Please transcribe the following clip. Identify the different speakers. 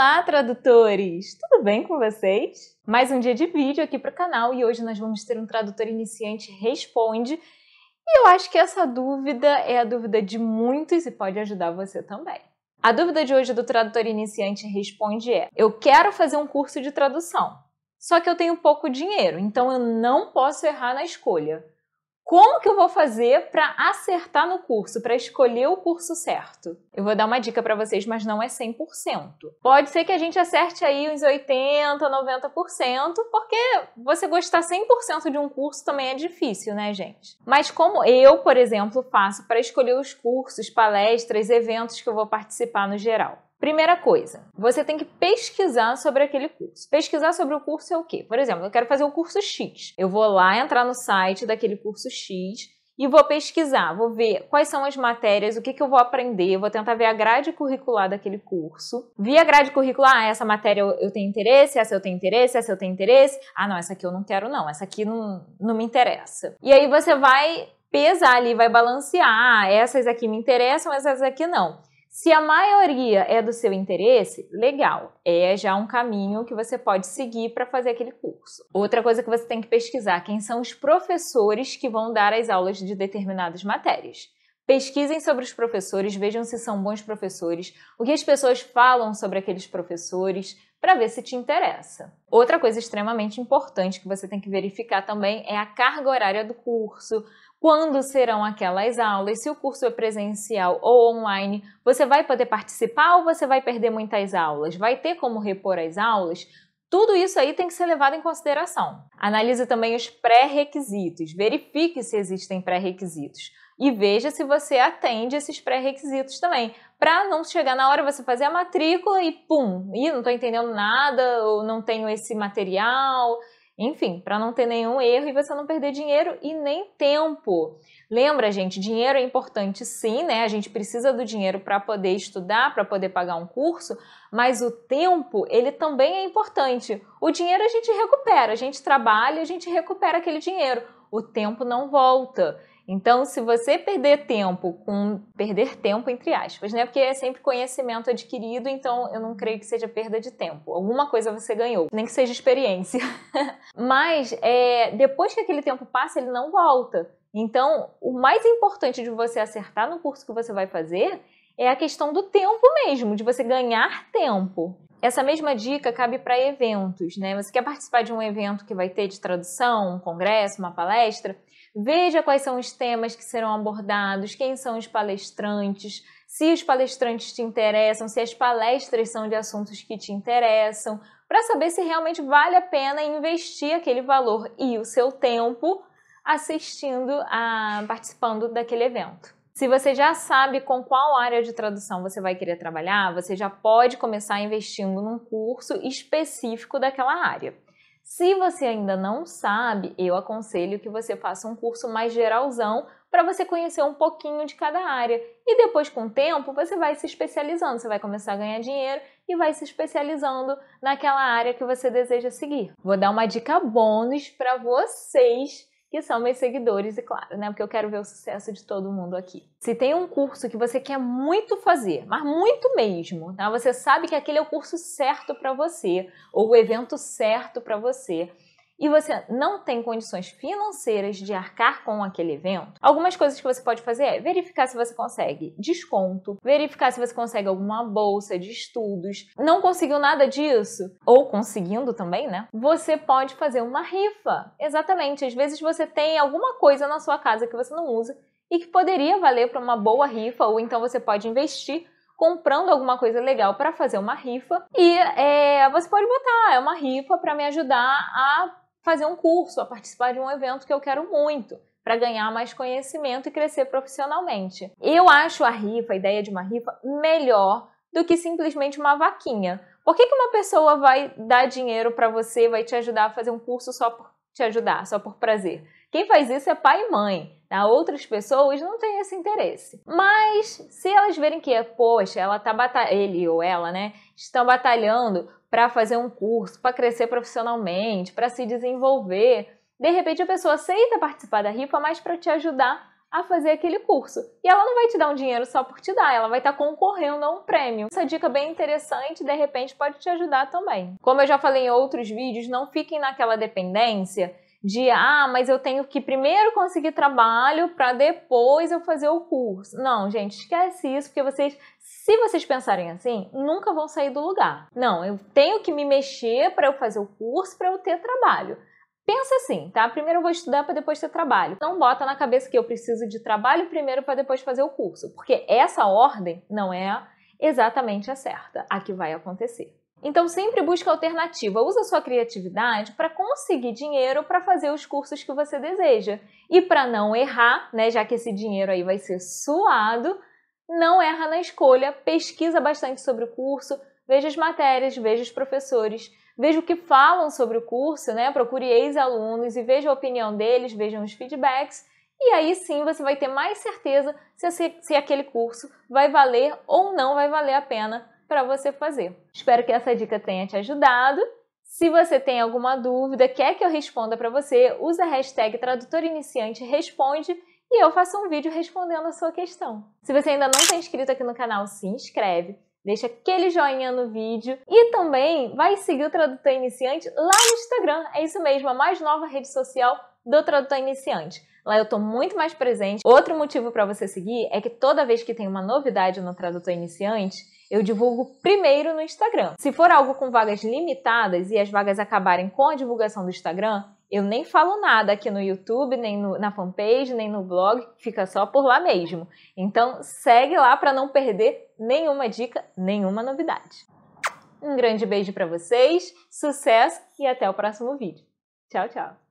Speaker 1: Olá, tradutores! Tudo bem com vocês? Mais um dia de vídeo aqui para o canal e hoje nós vamos ter um tradutor iniciante responde. E eu acho que essa dúvida é a dúvida de muitos e pode ajudar você também. A dúvida de hoje do tradutor iniciante responde é: eu quero fazer um curso de tradução, só que eu tenho pouco dinheiro, então eu não posso errar na escolha. Como que eu vou fazer para acertar no curso, para escolher o curso certo? Eu vou dar uma dica para vocês, mas não é 100%. Pode ser que a gente acerte aí uns 80, 90%, porque você gostar 100% de um curso também é difícil, né, gente? Mas como eu, por exemplo, faço para escolher os cursos, palestras, eventos que eu vou participar no geral? Primeira coisa, você tem que pesquisar sobre aquele curso. Pesquisar sobre o curso é o quê? Por exemplo, eu quero fazer o curso X. Eu vou lá entrar no site daquele curso X e vou pesquisar, vou ver quais são as matérias, o que, que eu vou aprender, vou tentar ver a grade curricular daquele curso. Vi a grade curricular, ah, essa matéria eu tenho interesse, essa eu tenho interesse, essa eu tenho interesse. Ah, não, essa aqui eu não quero não, essa aqui não, não me interessa. E aí você vai pesar ali, vai balancear, ah, essas aqui me interessam, essas aqui não. Se a maioria é do seu interesse, legal, é já um caminho que você pode seguir para fazer aquele curso. Outra coisa que você tem que pesquisar, quem são os professores que vão dar as aulas de determinadas matérias. Pesquisem sobre os professores, vejam se são bons professores, o que as pessoas falam sobre aqueles professores, para ver se te interessa. Outra coisa extremamente importante que você tem que verificar também é a carga horária do curso, quando serão aquelas aulas, se o curso é presencial ou online, você vai poder participar ou você vai perder muitas aulas? Vai ter como repor as aulas? Tudo isso aí tem que ser levado em consideração. Analise também os pré-requisitos, verifique se existem pré-requisitos e veja se você atende esses pré-requisitos também, para não chegar na hora você fazer a matrícula e pum, e não estou entendendo nada, ou não tenho esse material, enfim, para não ter nenhum erro e você não perder dinheiro e nem tempo. Lembra, gente, dinheiro é importante sim, né? A gente precisa do dinheiro para poder estudar, para poder pagar um curso, mas o tempo, ele também é importante. O dinheiro a gente recupera, a gente trabalha, a gente recupera aquele dinheiro. O tempo não volta. Então, se você perder tempo com perder tempo entre aspas, né? Porque é sempre conhecimento adquirido, então eu não creio que seja perda de tempo. Alguma coisa você ganhou, nem que seja experiência. Mas é, depois que aquele tempo passa, ele não volta. Então, o mais importante de você acertar no curso que você vai fazer é a questão do tempo mesmo, de você ganhar tempo. Essa mesma dica cabe para eventos, né? Você quer participar de um evento que vai ter de tradução, um congresso, uma palestra? Veja quais são os temas que serão abordados, quem são os palestrantes, se os palestrantes te interessam, se as palestras são de assuntos que te interessam, para saber se realmente vale a pena investir aquele valor e o seu tempo assistindo a participando daquele evento. Se você já sabe com qual área de tradução você vai querer trabalhar, você já pode começar investindo num curso específico daquela área. Se você ainda não sabe, eu aconselho que você faça um curso mais geralzão para você conhecer um pouquinho de cada área. E depois, com o tempo, você vai se especializando, você vai começar a ganhar dinheiro e vai se especializando naquela área que você deseja seguir. Vou dar uma dica bônus para vocês que são meus seguidores, e claro, né? Porque eu quero ver o sucesso de todo mundo aqui. Se tem um curso que você quer muito fazer, mas muito mesmo, tá? Você sabe que aquele é o curso certo para você, ou o evento certo para você e você não tem condições financeiras de arcar com aquele evento, algumas coisas que você pode fazer é verificar se você consegue desconto, verificar se você consegue alguma bolsa de estudos. Não conseguiu nada disso? Ou conseguindo também, né? Você pode fazer uma rifa. Exatamente. Às vezes você tem alguma coisa na sua casa que você não usa e que poderia valer para uma boa rifa, ou então você pode investir comprando alguma coisa legal para fazer uma rifa e é, você pode botar, é uma rifa para me ajudar a fazer um curso, a participar de um evento que eu quero muito para ganhar mais conhecimento e crescer profissionalmente. Eu acho a rifa, a ideia de uma rifa, melhor do que simplesmente uma vaquinha. Por que, que uma pessoa vai dar dinheiro para você, vai te ajudar a fazer um curso só por te ajudar, só por prazer? Quem faz isso é pai e mãe. Tá? Outras pessoas não têm esse interesse. Mas se elas verem que, poxa, ela tá batalhando, ele ou ela, né, estão batalhando para fazer um curso, para crescer profissionalmente, para se desenvolver, de repente a pessoa aceita participar da rifa, mas para te ajudar a fazer aquele curso. E ela não vai te dar um dinheiro só por te dar, ela vai estar tá concorrendo a um prêmio. Essa dica bem interessante, de repente pode te ajudar também. Como eu já falei em outros vídeos, não fiquem naquela dependência de ah, mas eu tenho que primeiro conseguir trabalho para depois eu fazer o curso. Não, gente, esquece isso, porque vocês, se vocês pensarem assim, nunca vão sair do lugar. Não, eu tenho que me mexer para eu fazer o curso, para eu ter trabalho. Pensa assim, tá? Primeiro eu vou estudar para depois ter trabalho. Não bota na cabeça que eu preciso de trabalho primeiro para depois fazer o curso, porque essa ordem não é exatamente a certa, a que vai acontecer. Então sempre busque alternativa, usa sua criatividade para conseguir dinheiro para fazer os cursos que você deseja. E para não errar, né, já que esse dinheiro aí vai ser suado, não erra na escolha, pesquisa bastante sobre o curso, veja as matérias, veja os professores, veja o que falam sobre o curso, né? Procure ex-alunos e veja a opinião deles, vejam os feedbacks. E aí sim você vai ter mais certeza se, se aquele curso vai valer ou não vai valer a pena para você fazer. Espero que essa dica tenha te ajudado. Se você tem alguma dúvida, quer que eu responda para você, use a hashtag Tradutor Iniciante Responde e eu faço um vídeo respondendo a sua questão. Se você ainda não está inscrito aqui no canal, se inscreve, deixa aquele joinha no vídeo e também vai seguir o Tradutor Iniciante lá no Instagram. É isso mesmo, a mais nova rede social do Tradutor Iniciante. Lá eu estou muito mais presente. Outro motivo para você seguir é que toda vez que tem uma novidade no Tradutor Iniciante, eu divulgo primeiro no Instagram. Se for algo com vagas limitadas e as vagas acabarem com a divulgação do Instagram, eu nem falo nada aqui no YouTube, nem no, na fanpage, nem no blog, fica só por lá mesmo. Então segue lá para não perder nenhuma dica, nenhuma novidade. Um grande beijo para vocês, sucesso e até o próximo vídeo. Tchau, tchau!